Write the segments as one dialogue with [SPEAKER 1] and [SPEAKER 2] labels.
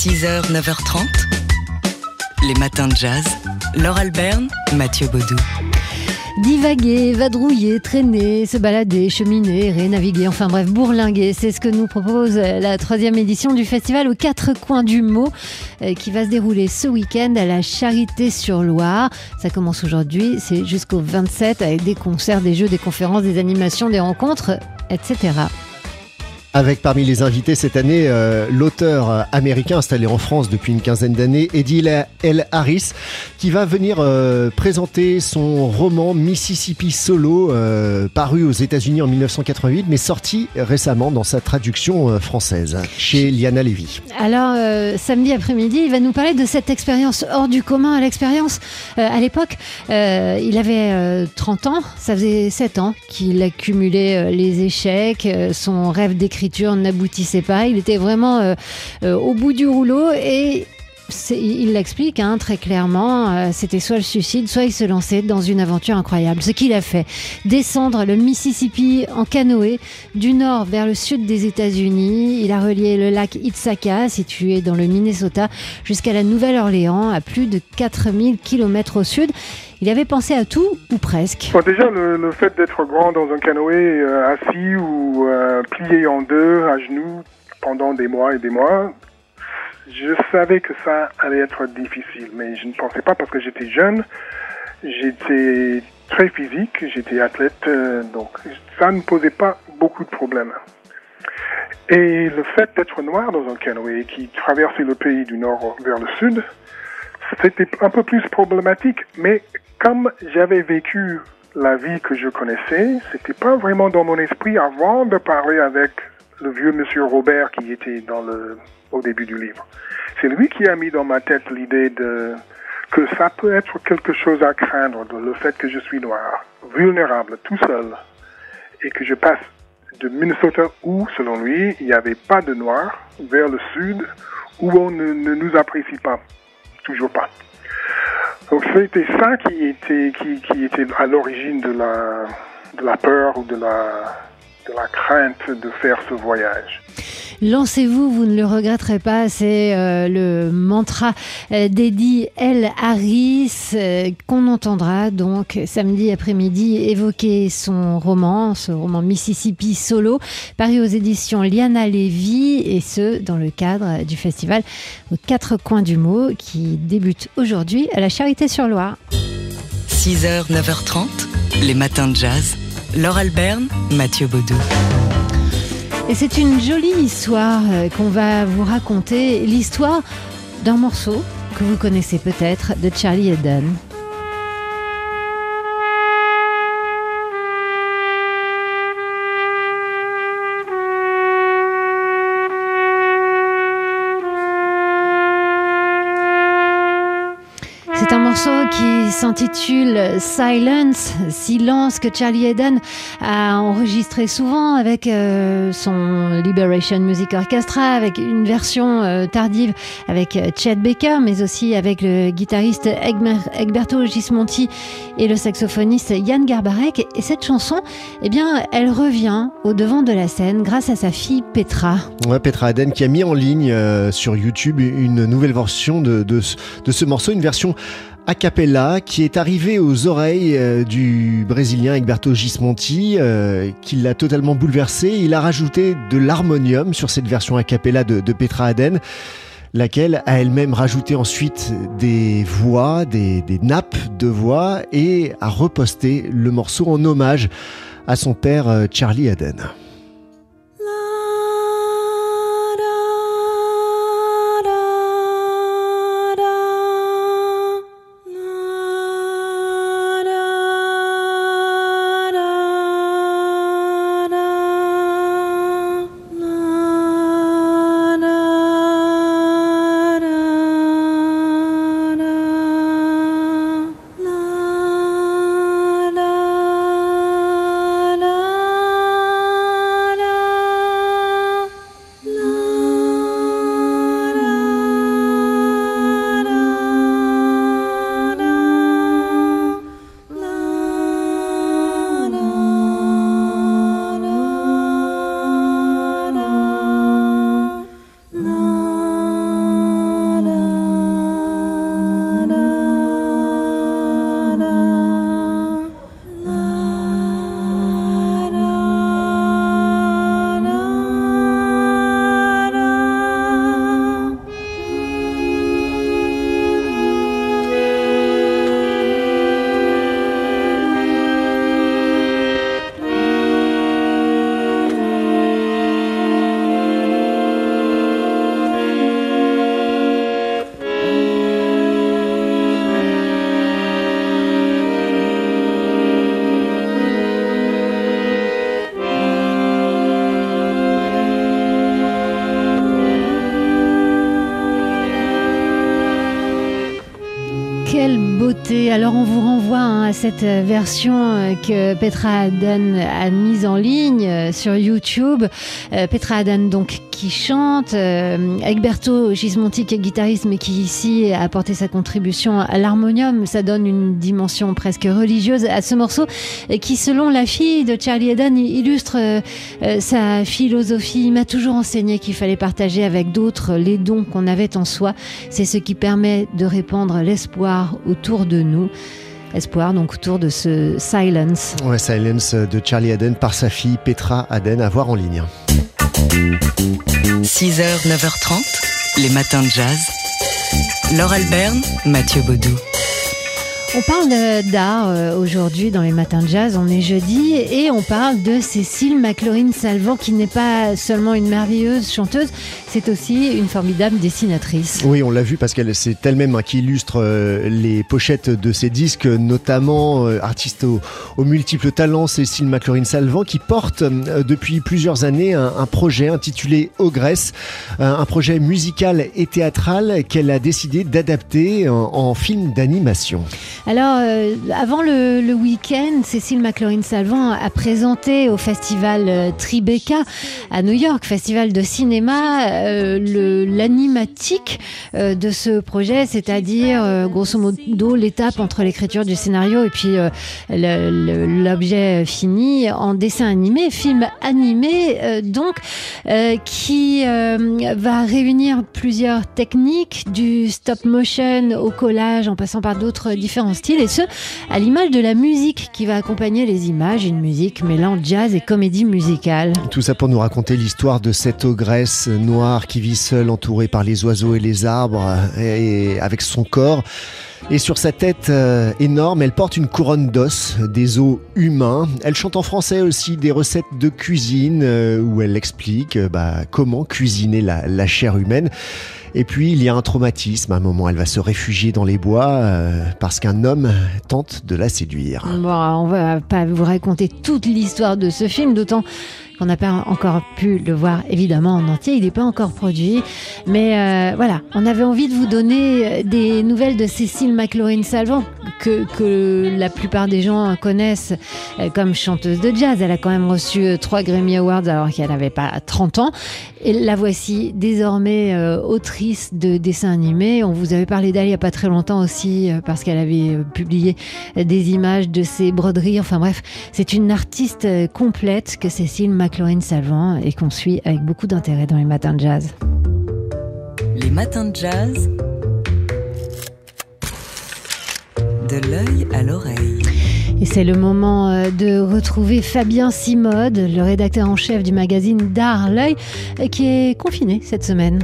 [SPEAKER 1] 6h, 9h30. Les matins de jazz. Laure Alberne, Mathieu Baudou.
[SPEAKER 2] Divaguer, vadrouiller, traîner, se balader, cheminer, errer, naviguer, enfin bref, bourlinguer. C'est ce que nous propose la troisième édition du festival aux quatre coins du mot euh, qui va se dérouler ce week-end à la Charité-sur-Loire. Ça commence aujourd'hui, c'est jusqu'au 27 avec des concerts, des jeux, des conférences, des animations, des rencontres, etc.
[SPEAKER 3] Avec parmi les invités cette année euh, l'auteur euh, américain installé en France depuis une quinzaine d'années, Eddie L. Harris, qui va venir euh, présenter son roman Mississippi Solo, paru aux États-Unis en 1988, mais sorti récemment dans sa traduction française chez Liana Levy.
[SPEAKER 2] Alors, samedi après-midi, il va nous parler de cette expérience hors du commun. L'expérience, à l'époque, il avait 30 ans, ça faisait 7 ans qu'il accumulait les échecs, son rêve d'écrire n'aboutissait pas. Il était vraiment euh, euh, au bout du rouleau et il l'explique hein, très clairement, euh, c'était soit le suicide, soit il se lançait dans une aventure incroyable. Ce qu'il a fait, descendre le Mississippi en canoë du nord vers le sud des États-Unis. Il a relié le lac Itzaka, situé dans le Minnesota, jusqu'à la Nouvelle-Orléans, à plus de 4000 km au sud. Il avait pensé à tout ou presque.
[SPEAKER 4] déjà, le, fait d'être grand dans un canoë euh, assis ou euh, plié en deux à genoux pendant des mois et des mois, je savais que ça allait être difficile, mais je ne pensais pas parce que j'étais jeune, j'étais très physique, j'étais athlète, euh, donc ça ne posait pas beaucoup de problèmes. Et le fait d'être noir dans un canoë qui traversait le pays du nord vers le sud, c'était un peu plus problématique, mais comme j'avais vécu la vie que je connaissais, c'était pas vraiment dans mon esprit avant de parler avec le vieux monsieur Robert qui était dans le, au début du livre. C'est lui qui a mis dans ma tête l'idée de, que ça peut être quelque chose à craindre, le fait que je suis noir, vulnérable, tout seul, et que je passe de Minnesota où, selon lui, il n'y avait pas de noirs, vers le sud, où on ne, nous apprécie pas, toujours pas. Donc c'était ça qui était, à l'origine de la, peur ou de la crainte de faire ce voyage.
[SPEAKER 2] Lancez-vous, vous ne le regretterez pas. C'est euh, le mantra euh, d'Eddie L. Harris euh, qu'on entendra donc samedi après-midi évoquer son roman, ce roman Mississippi Solo, paru aux éditions Liana Levy et ce dans le cadre du festival aux quatre coins du mot qui débute aujourd'hui à la Charité-sur-Loire.
[SPEAKER 1] 6h, 9h30, les matins de jazz. Laure Alberne, Mathieu Baudou.
[SPEAKER 2] Et c'est une jolie histoire euh, qu'on va vous raconter, l'histoire d'un morceau que vous connaissez peut-être de Charlie Eden. Morceau qui s'intitule Silence, silence que Charlie Eden a enregistré souvent avec euh, son Liberation Music Orchestra, avec une version euh, tardive avec euh, Chet Baker, mais aussi avec le guitariste Egberto Gismonti et le saxophoniste Yann Garbarek. Et cette chanson, eh bien, elle revient au devant de la scène grâce à sa fille Petra.
[SPEAKER 3] Ouais, Petra Eden qui a mis en ligne sur YouTube une nouvelle version de ce morceau, une version a cappella qui est arrivé aux oreilles euh, du Brésilien Egberto Gismonti, euh, qui l'a totalement bouleversé. Il a rajouté de l'harmonium sur cette version a cappella de, Petra Aden laquelle a elle-même rajouté ensuite des voix, des, des, nappes de voix et a reposté le morceau en hommage à son père euh, Charlie Aden.
[SPEAKER 2] Quelle beauté Alors on vous renvoie hein, à cette version euh, que Petra Adan a mise en ligne euh, sur YouTube. Euh, Petra Adan donc qui chante, euh, Egberto Gismonti qui est guitariste mais qui ici a apporté sa contribution à l'harmonium. Ça donne une dimension presque religieuse à ce morceau qui selon la fille de Charlie Adan illustre sa philosophie. Il m'a toujours enseigné qu'il fallait partager avec d'autres les dons qu'on avait en soi. C'est ce qui permet de répandre l'espoir autour de nous. Espoir donc autour de ce Silence.
[SPEAKER 3] Ouais, Silence de Charlie Aden par sa fille Petra Aden à voir en ligne.
[SPEAKER 1] 6h, 9h30, les matins de jazz. Laure Alberne, Mathieu Baudou.
[SPEAKER 2] On parle d'art euh, aujourd'hui dans les matins de jazz, on est jeudi, et on parle de Cécile McLaurin-Salvant qui n'est pas seulement une merveilleuse chanteuse, c'est aussi une formidable dessinatrice.
[SPEAKER 3] Oui, on l'a vu parce qu'elle c'est elle-même hein, qui illustre euh, les pochettes de ses disques, notamment euh, artiste aux, multiples talents, Cécile McLaurin-Salvant, qui porte depuis plusieurs années un, projet intitulé Ogresse, un projet musical et théâtral qu'elle a décidé d'adapter en film d'animation.
[SPEAKER 2] Alors, euh, avant le, le week-end, Cécile McLaurin-Salvant a présenté au festival euh, Tribeca à New York, festival de cinéma, euh, l'animatique euh, de ce projet, c'est-à-dire, grosso modo, l'étape entre l'écriture du scénario et puis l'objet fini en dessin animé, film animé, donc, qui va réunir plusieurs techniques, du stop motion au collage, en passant par d'autres différents et ce, à l'image de la musique qui va accompagner les images, une musique mêlant jazz et comédie musicale.
[SPEAKER 3] Tout ça pour nous raconter l'histoire de cette ogresse noire qui vit seule, entourée par les oiseaux et les arbres, et avec son corps. Et sur sa tête euh, énorme, elle porte une couronne d'os, des os humains. Elle chante en français aussi des recettes de cuisine euh, où elle explique euh, bah, comment cuisiner la, la chair humaine. Et puis il y a un traumatisme. À un moment, elle va se réfugier dans les bois parce qu'un homme tente de la séduire.
[SPEAKER 2] Bon, on va pas vous raconter toute l'histoire de ce film, d'autant qu'on n'a pas encore pu le voir évidemment en entier, il n'est pas encore produit. Mais euh, voilà, on avait envie de vous donner euh, des nouvelles de Cécile McLaurin-Salvant, que, la plupart des gens connaissent euh, comme chanteuse de jazz. Elle a quand même reçu trois Grammy Awards alors qu'elle n'avait pas 30 ans. Et la voici désormais autrice de dessins animés. On vous avait parlé d'elle il n'y a pas très longtemps aussi parce qu'elle avait publié des images de ses broderies. Enfin bref, c'est une artiste complète que Cécile McLaurin Chlorine Salvant et qu'on suit avec beaucoup d'intérêt dans les matins de jazz.
[SPEAKER 1] Les matins de jazz. De l'œil à l'oreille.
[SPEAKER 2] Et c'est le moment euh, de retrouver Fabien Simode, le rédacteur en chef du magazine D'Art L'œil, qui est confiné cette semaine.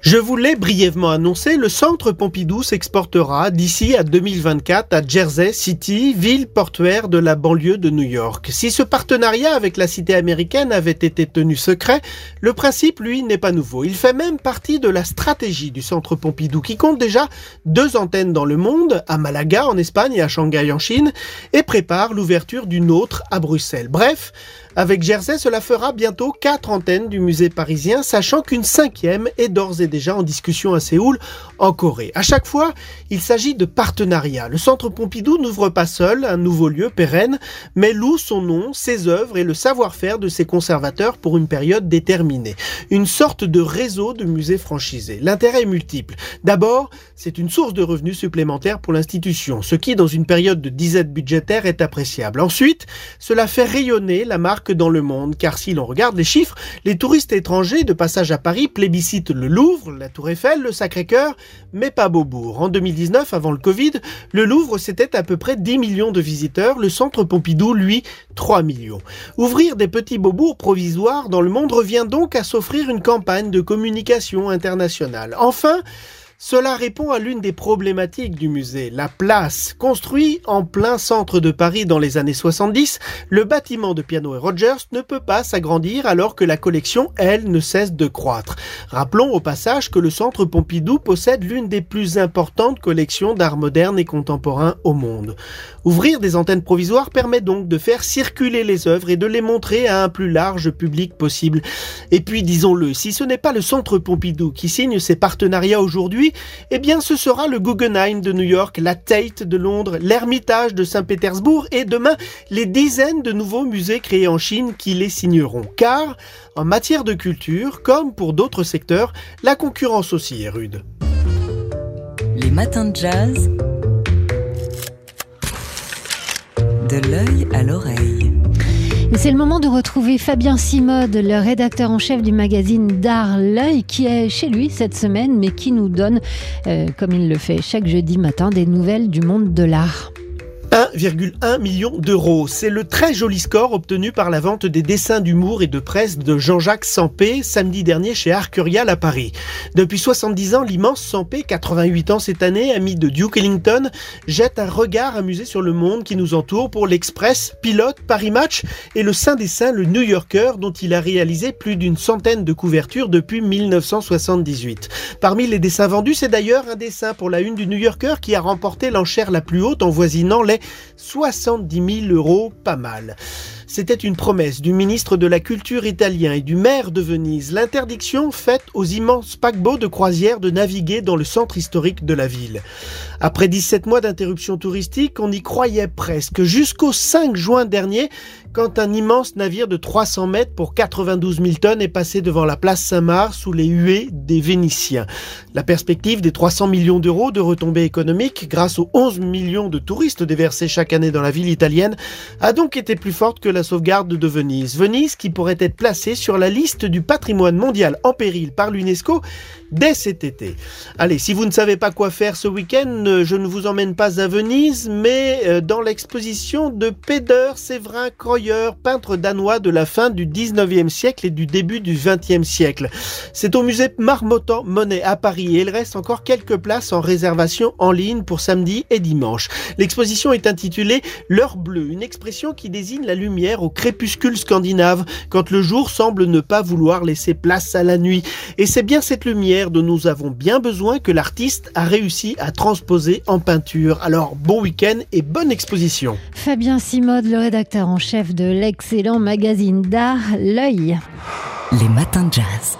[SPEAKER 5] Je vous l'ai brièvement annoncé, le centre Pompidou s'exportera d'ici à 2024 à Jersey City, ville portuaire de la banlieue de New York. Si ce partenariat avec la cité américaine avait été tenu secret, le principe, lui, n'est pas nouveau. Il fait même partie de la stratégie du centre Pompidou qui compte déjà deux antennes dans le monde, à Malaga en Espagne et à Shanghai en Chine, et prépare l'ouverture d'une autre à Bruxelles. Bref, avec Jersey, cela fera bientôt quatre antennes du musée parisien, sachant qu'une cinquième est d'ores et déjà en discussion à Séoul, en Corée. À chaque fois, il s'agit de partenariats. Le centre Pompidou n'ouvre pas seul un nouveau lieu pérenne, mais loue son nom, ses œuvres et le savoir-faire de ses conservateurs pour une période déterminée. Une sorte de réseau de musées franchisés. L'intérêt est multiple. D'abord, c'est une source de revenus supplémentaires pour l'institution, ce qui, dans une période de disette budgétaire, est appréciable. Ensuite, cela fait rayonner la marque dans le monde, car si l'on regarde les chiffres, les touristes étrangers de passage à Paris plébiscitent le Louvre, la Tour Eiffel, le Sacré-Cœur, mais pas Beaubourg. En 2019, avant le Covid, le Louvre c'était à peu près 10 millions de visiteurs, le centre Pompidou, lui, 3 millions. Ouvrir des petits Beaubourgs provisoires dans le monde revient donc à s'offrir une campagne de communication internationale. Enfin, cela répond à l'une des problématiques du musée, la place. Construit en plein centre de Paris dans les années 70, le bâtiment de Piano et Rogers ne peut pas s'agrandir alors que la collection, elle, ne cesse de croître. Rappelons au passage que le centre Pompidou possède l'une des plus importantes collections d'art moderne et contemporain au monde. Ouvrir des antennes provisoires permet donc de faire circuler les œuvres et de les montrer à un plus large public possible. Et puis, disons-le, si ce n'est pas le centre Pompidou qui signe ses partenariats aujourd'hui, eh bien ce sera le Guggenheim de New York, la Tate de Londres, l'Ermitage de Saint-Pétersbourg et demain les dizaines de nouveaux musées créés en Chine qui les signeront. Car en matière de culture, comme pour d'autres secteurs, la concurrence aussi est rude.
[SPEAKER 1] Les matins de jazz. De l'œil à l'oreille.
[SPEAKER 2] C'est le moment de retrouver Fabien Simode, le rédacteur en chef du magazine D'Art L'œil, qui est chez lui cette semaine, mais qui nous donne, euh, comme il le fait chaque jeudi matin, des nouvelles du monde de l'art.
[SPEAKER 5] 1,1 million d'euros. C'est le très joli score obtenu par la vente des dessins d'humour et de presse de Jean-Jacques Sampé samedi dernier chez Arcurial à Paris. Depuis 70 ans, l'immense Sampé, 88 ans cette année, ami de Duke Ellington, jette un regard amusé sur le monde qui nous entoure pour l'Express, Pilote, Paris Match et le Saint Dessin, le New Yorker, dont il a réalisé plus d'une centaine de couvertures depuis 1978. Parmi les dessins vendus, c'est d'ailleurs un dessin pour la une du New Yorker qui a remporté l'enchère la plus haute en voisinant les 70 000 euros, pas mal. C'était une promesse du ministre de la Culture italien et du maire de Venise, l'interdiction faite aux immenses paquebots de croisière de naviguer dans le centre historique de la ville. Après 17 mois d'interruption touristique, on y croyait presque jusqu'au 5 juin dernier, quand un immense navire de 300 mètres pour 92 000 tonnes est passé devant la place Saint-Marc sous les huées des Vénitiens. La perspective des 300 millions d'euros de retombées économiques grâce aux 11 millions de touristes déversés chaque année dans la ville italienne a donc été plus forte que la sauvegarde de Venise. Venise qui pourrait être placée sur la liste du patrimoine mondial en péril par l'UNESCO dès cet été. Allez, si vous ne savez pas quoi faire ce week-end, euh, je ne vous emmène pas à Venise, mais euh, dans l'exposition de Peder Séverin Croyer, peintre danois de la fin du 19e siècle et du début du 20e siècle. C'est au musée Marmottan Monet à Paris et il reste encore quelques places en réservation en ligne pour samedi et dimanche. L'exposition est intitulée L'heure bleue, une expression qui désigne la lumière au crépuscule scandinave, quand le jour semble ne pas vouloir laisser place à la nuit. Et c'est bien cette lumière dont nous avons bien besoin que l'artiste a réussi à transposer en peinture. Alors bon week-end et bonne exposition.
[SPEAKER 2] Fabien Simode, le rédacteur en chef de l'excellent magazine d'art L'œil.
[SPEAKER 1] Les matins de jazz.